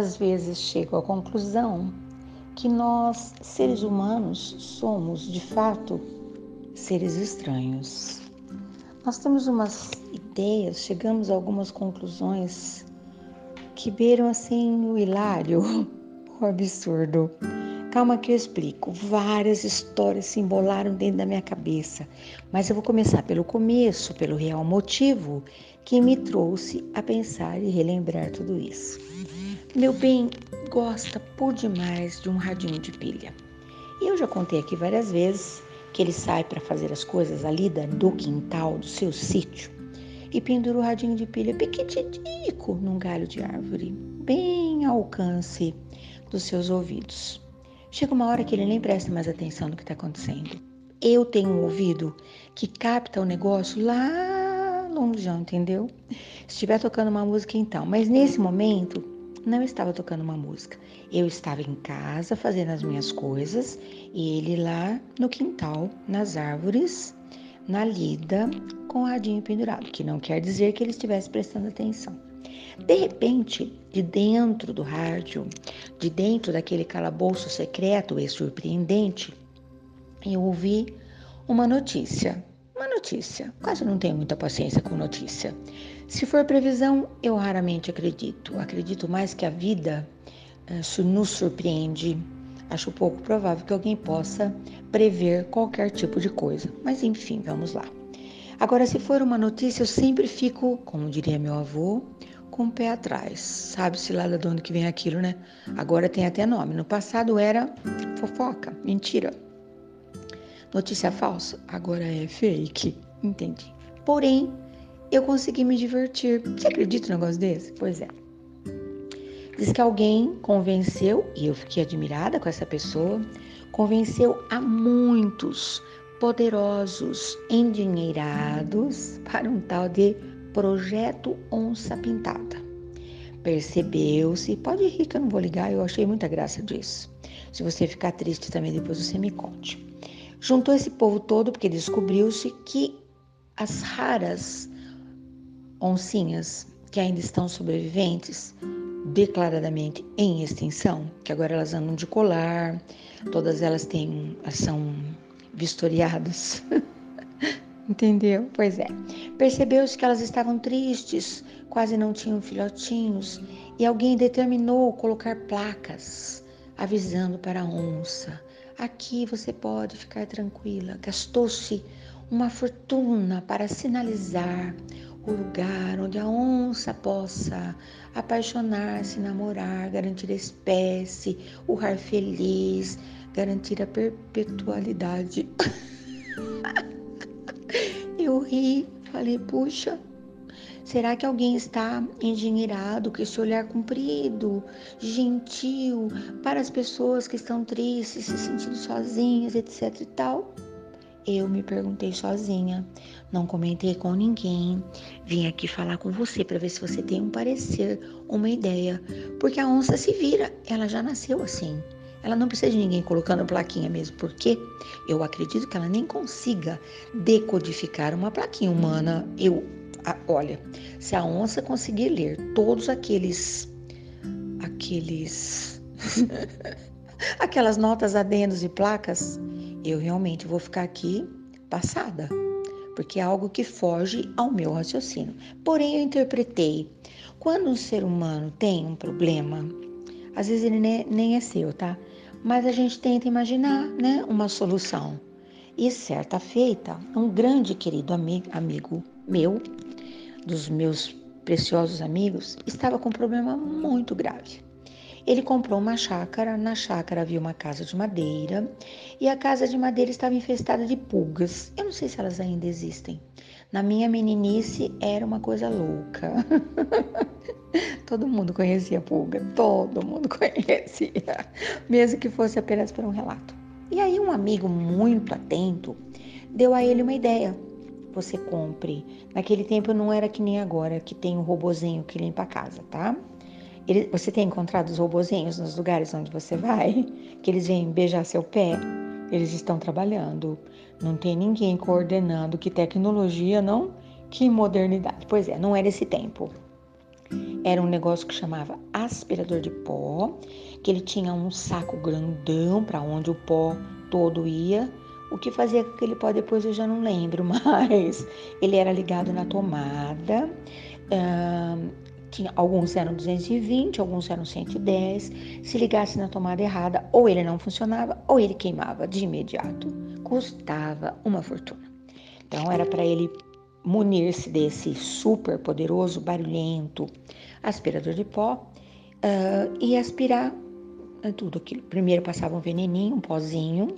às vezes chego à conclusão que nós, seres humanos, somos de fato seres estranhos. Nós temos umas ideias, chegamos a algumas conclusões que beiram assim o hilário, o absurdo. Calma que eu explico. Várias histórias se embolaram dentro da minha cabeça, mas eu vou começar pelo começo, pelo real motivo que me trouxe a pensar e relembrar tudo isso. Meu bem gosta por demais de um radinho de pilha. E eu já contei aqui várias vezes que ele sai para fazer as coisas ali do quintal do seu sítio e pendura o radinho de pilha pequititico num galho de árvore, bem ao alcance dos seus ouvidos. Chega uma hora que ele nem presta mais atenção no que está acontecendo. Eu tenho um ouvido que capta o negócio lá longe, entendeu? Se estiver tocando uma música, então. Mas nesse momento, não estava tocando uma música. Eu estava em casa fazendo as minhas coisas e ele lá no quintal, nas árvores, na lida, com o radinho pendurado, que não quer dizer que ele estivesse prestando atenção. De repente, de dentro do rádio, de dentro daquele calabouço secreto e surpreendente, eu ouvi uma notícia. Uma notícia. Quase não tenho muita paciência com notícia. Se for previsão, eu raramente acredito. Acredito mais que a vida uh, nos surpreende. Acho pouco provável que alguém possa prever qualquer tipo de coisa. Mas enfim, vamos lá. Agora, se for uma notícia, eu sempre fico, como diria meu avô, com o pé atrás. Sabe-se lá de onde que vem aquilo, né? Agora tem até nome. No passado era fofoca, mentira. Notícia falsa, agora é fake. Entendi. Porém, eu consegui me divertir. Você acredita num negócio desse? Pois é. Diz que alguém convenceu, e eu fiquei admirada com essa pessoa, convenceu a muitos poderosos endinheirados para um tal de Projeto Onça Pintada. Percebeu-se, pode rir que eu não vou ligar, eu achei muita graça disso. Se você ficar triste também, depois você me conte. Juntou esse povo todo porque descobriu-se que as raras oncinhas que ainda estão sobreviventes, declaradamente em extinção, que agora elas andam de colar, todas elas têm, são vistoriadas. Entendeu? Pois é. Percebeu-se que elas estavam tristes, quase não tinham filhotinhos, e alguém determinou colocar placas avisando para a onça: aqui você pode ficar tranquila. Gastou-se uma fortuna para sinalizar o lugar onde a onça possa apaixonar-se, namorar, garantir a espécie, o rar feliz, garantir a perpetualidade. Eu ri, falei, puxa, será que alguém está engenheirado com esse olhar comprido, gentil, para as pessoas que estão tristes, se sentindo sozinhas, etc e tal? Eu me perguntei sozinha, não comentei com ninguém. Vim aqui falar com você para ver se você tem um parecer, uma ideia, porque a onça se vira, ela já nasceu assim. Ela não precisa de ninguém colocando plaquinha mesmo, porque eu acredito que ela nem consiga decodificar uma plaquinha humana. Eu, a, olha, se a onça conseguir ler todos aqueles, aqueles, aquelas notas adendos e placas, eu realmente vou ficar aqui passada, porque é algo que foge ao meu raciocínio. Porém, eu interpretei quando um ser humano tem um problema, às vezes ele nem é seu, tá? mas a gente tenta imaginar né, uma solução. E certa feita, um grande querido amigo, amigo meu, dos meus preciosos amigos, estava com um problema muito grave. Ele comprou uma chácara, na chácara havia uma casa de madeira e a casa de madeira estava infestada de pulgas. Eu não sei se elas ainda existem. Na minha meninice era uma coisa louca. todo mundo conhecia pulga, todo mundo conhecia, mesmo que fosse apenas por um relato. E aí um amigo muito atento deu a ele uma ideia. Você compre. Naquele tempo não era que nem agora, que tem um robozinho que limpa a casa, tá? Ele, você tem encontrado os robozinhos nos lugares onde você vai? Que eles vêm beijar seu pé? Eles estão trabalhando. Não tem ninguém coordenando. Que tecnologia, não? Que modernidade. Pois é, não era esse tempo. era um negócio que chamava aspirador de pó, que ele tinha um saco grandão para onde o pó todo ia. O que fazia com aquele pó depois eu já não lembro, mas ele era ligado na tomada. Uh, tinha, alguns eram 220, alguns eram 110. Se ligasse na tomada errada, ou ele não funcionava, ou ele queimava de imediato. Custava uma fortuna. Então era para ele munir-se desse super poderoso, barulhento aspirador de pó uh, e aspirar tudo aquilo. Primeiro passava um veneninho, um pozinho,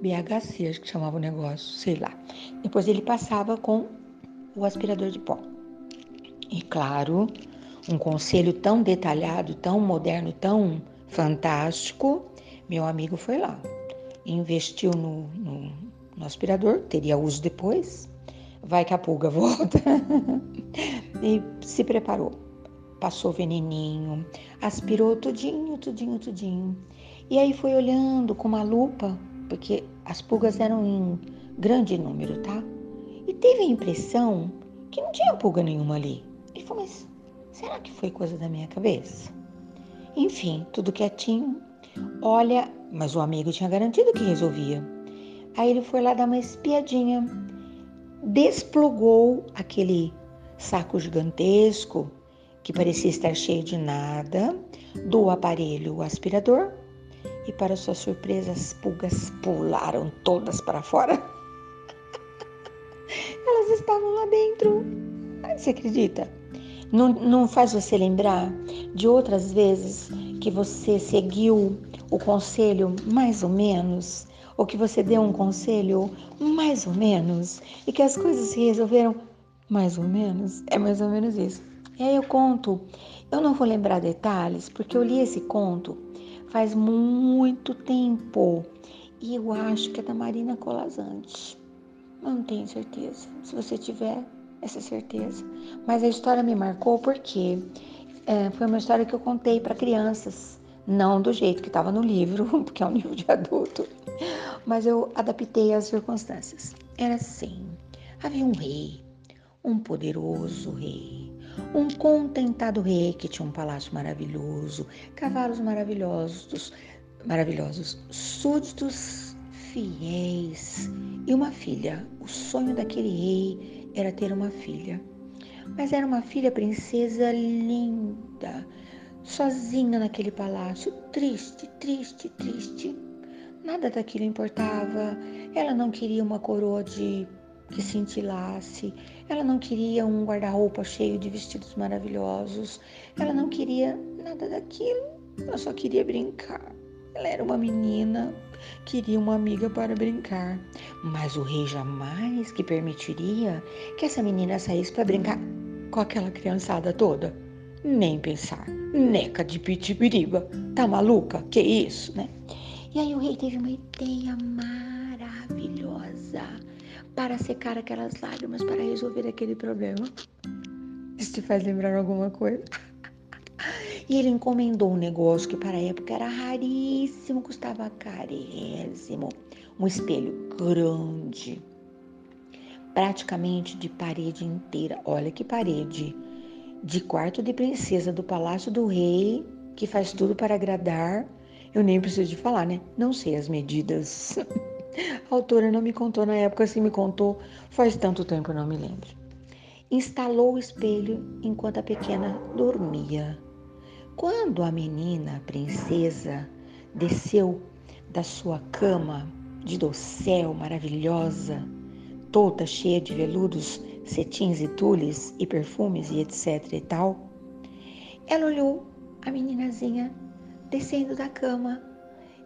BHC, acho que chamava o negócio, sei lá. Depois ele passava com o aspirador de pó. E claro, um conselho tão detalhado, tão moderno, tão fantástico, meu amigo foi lá. Investiu no, no, no aspirador, teria uso depois, vai que a pulga volta. e se preparou. Passou veneninho, aspirou tudinho, tudinho, tudinho. E aí foi olhando com uma lupa, porque as pulgas eram em grande número, tá? E teve a impressão que não tinha pulga nenhuma ali. Mas será que foi coisa da minha cabeça? Enfim, tudo quietinho. Olha, mas o amigo tinha garantido que resolvia. Aí ele foi lá dar uma espiadinha, desplugou aquele saco gigantesco que parecia estar cheio de nada do aparelho aspirador e, para sua surpresa, as pulgas pularam todas para fora. Elas estavam lá dentro. Você acredita? Não, não faz você lembrar de outras vezes que você seguiu o conselho mais ou menos? Ou que você deu um conselho mais ou menos? E que as coisas se resolveram mais ou menos? É mais ou menos isso. E aí eu conto, eu não vou lembrar detalhes, porque eu li esse conto faz muito tempo. E eu acho que é da Marina Colazante. Eu não tenho certeza. Se você tiver, essa certeza. Mas a história me marcou porque é, foi uma história que eu contei para crianças, não do jeito que estava no livro, porque é um livro de adulto, mas eu adaptei às circunstâncias. Era assim: havia um rei, um poderoso rei, um contentado rei que tinha um palácio maravilhoso, cavalos maravilhosos, maravilhosos, súditos fiéis e uma filha. O sonho daquele rei era ter uma filha. Mas era uma filha princesa linda, sozinha naquele palácio, triste, triste, triste. Nada daquilo importava. Ela não queria uma coroa de que cintilasse. Ela não queria um guarda-roupa cheio de vestidos maravilhosos. Ela não queria nada daquilo. Ela só queria brincar. Ela era uma menina, queria uma amiga para brincar, mas o rei jamais que permitiria que essa menina saísse para brincar com aquela criançada toda. Nem pensar, neca de pitibiriba, tá maluca? Que isso, né? E aí o rei teve uma ideia maravilhosa para secar aquelas lágrimas, para resolver aquele problema. Isso te faz lembrar alguma coisa? E ele encomendou um negócio que para a época era raríssimo, custava carésimo. Um espelho grande, praticamente de parede inteira. Olha que parede! De quarto de princesa do palácio do rei, que faz tudo para agradar. Eu nem preciso de falar, né? Não sei as medidas. A autora não me contou na época, se me contou, faz tanto tempo não me lembro. Instalou o espelho enquanto a pequena dormia. Quando a menina, a princesa, desceu da sua cama de dossel maravilhosa, toda cheia de veludos, cetins e tules e perfumes e etc e tal, ela olhou a meninazinha descendo da cama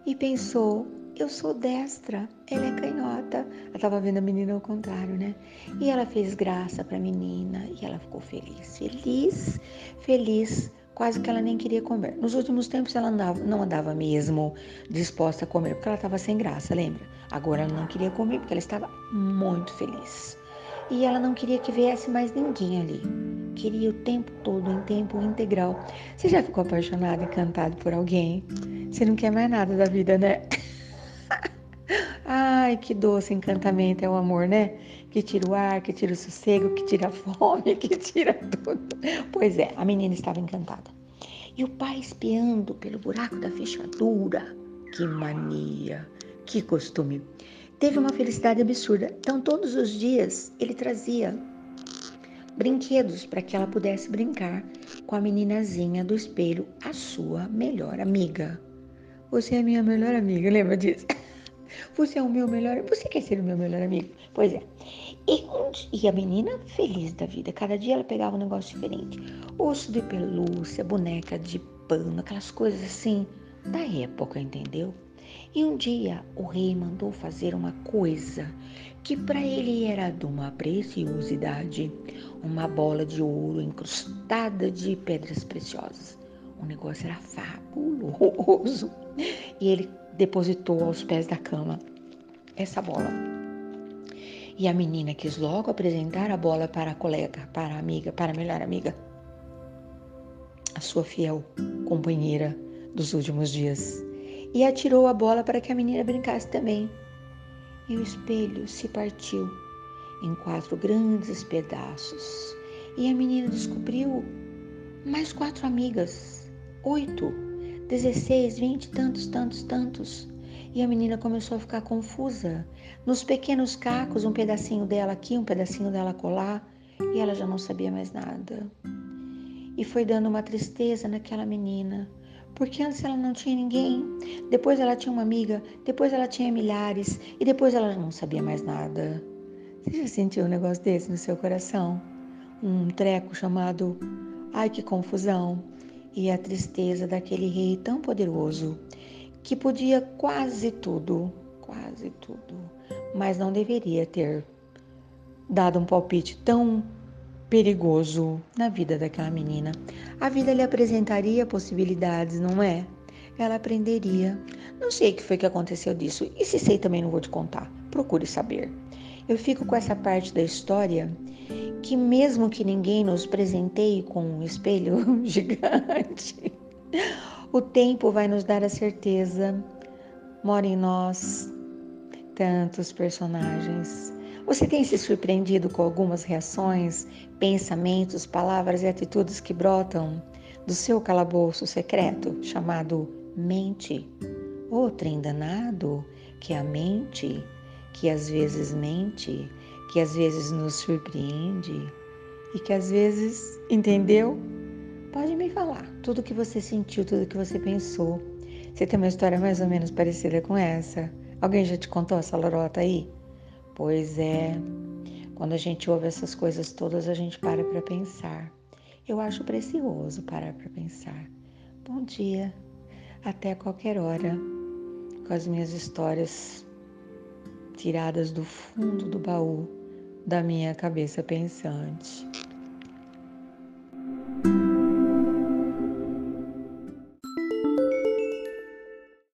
e pensou: eu sou destra, ela é canhota. Ela estava vendo a menina ao contrário, né? E ela fez graça para a menina e ela ficou feliz, feliz, feliz quase que ela nem queria comer. Nos últimos tempos ela andava, não andava mesmo disposta a comer, porque ela estava sem graça, lembra? Agora ela não queria comer porque ela estava muito feliz. E ela não queria que viesse mais ninguém ali. Queria o tempo todo, em tempo integral. Você já ficou apaixonado, encantado por alguém? Você não quer mais nada da vida, né? Ai, que doce encantamento é o amor, né? Que tira o ar, que tira o sossego, que tira a fome, que tira tudo. Pois é, a menina estava encantada. E o pai espiando pelo buraco da fechadura. Que mania, que costume. Teve uma felicidade absurda. Então, todos os dias, ele trazia brinquedos para que ela pudesse brincar com a meninazinha do espelho, a sua melhor amiga. Você é minha melhor amiga, lembra disso? Você é o meu melhor. Você quer ser o meu melhor amigo? Pois é. E, e a menina feliz da vida. Cada dia ela pegava um negócio diferente. Osso de pelúcia, boneca de pano, aquelas coisas assim da época, entendeu? E um dia o rei mandou fazer uma coisa que para ele era de uma preciosidade, uma bola de ouro incrustada de pedras preciosas. O negócio era fabuloso. E ele depositou aos pés da cama essa bola. E a menina quis logo apresentar a bola para a colega, para a amiga, para a melhor amiga, a sua fiel companheira dos últimos dias. E atirou a bola para que a menina brincasse também. E o espelho se partiu em quatro grandes pedaços. E a menina descobriu mais quatro amigas, oito, dezesseis, vinte, tantos, tantos, tantos. E a menina começou a ficar confusa. Nos pequenos cacos, um pedacinho dela aqui, um pedacinho dela colar, e ela já não sabia mais nada. E foi dando uma tristeza naquela menina, porque antes ela não tinha ninguém, depois ela tinha uma amiga, depois ela tinha milhares, e depois ela não sabia mais nada. Você já sentiu um negócio desse no seu coração? Um treco chamado Ai que confusão! E a tristeza daquele rei tão poderoso que podia quase tudo, quase tudo, mas não deveria ter dado um palpite tão perigoso na vida daquela menina. A vida lhe apresentaria possibilidades, não é? Ela aprenderia. Não sei o que foi que aconteceu disso, e se sei também não vou te contar. Procure saber. Eu fico com essa parte da história que mesmo que ninguém nos presenteie com um espelho gigante, o tempo vai nos dar a certeza. Mora em nós tantos personagens. Você tem se surpreendido com algumas reações, pensamentos, palavras e atitudes que brotam do seu calabouço secreto chamado mente? O trem danado que é a mente, que às vezes mente, que às vezes nos surpreende e que às vezes, entendeu? Pode me falar tudo que você sentiu, tudo que você pensou. Você tem uma história mais ou menos parecida com essa? Alguém já te contou essa lorota aí? Pois é, quando a gente ouve essas coisas todas, a gente para para pensar. Eu acho precioso parar para pensar. Bom dia, até qualquer hora, com as minhas histórias tiradas do fundo do baú da minha cabeça pensante.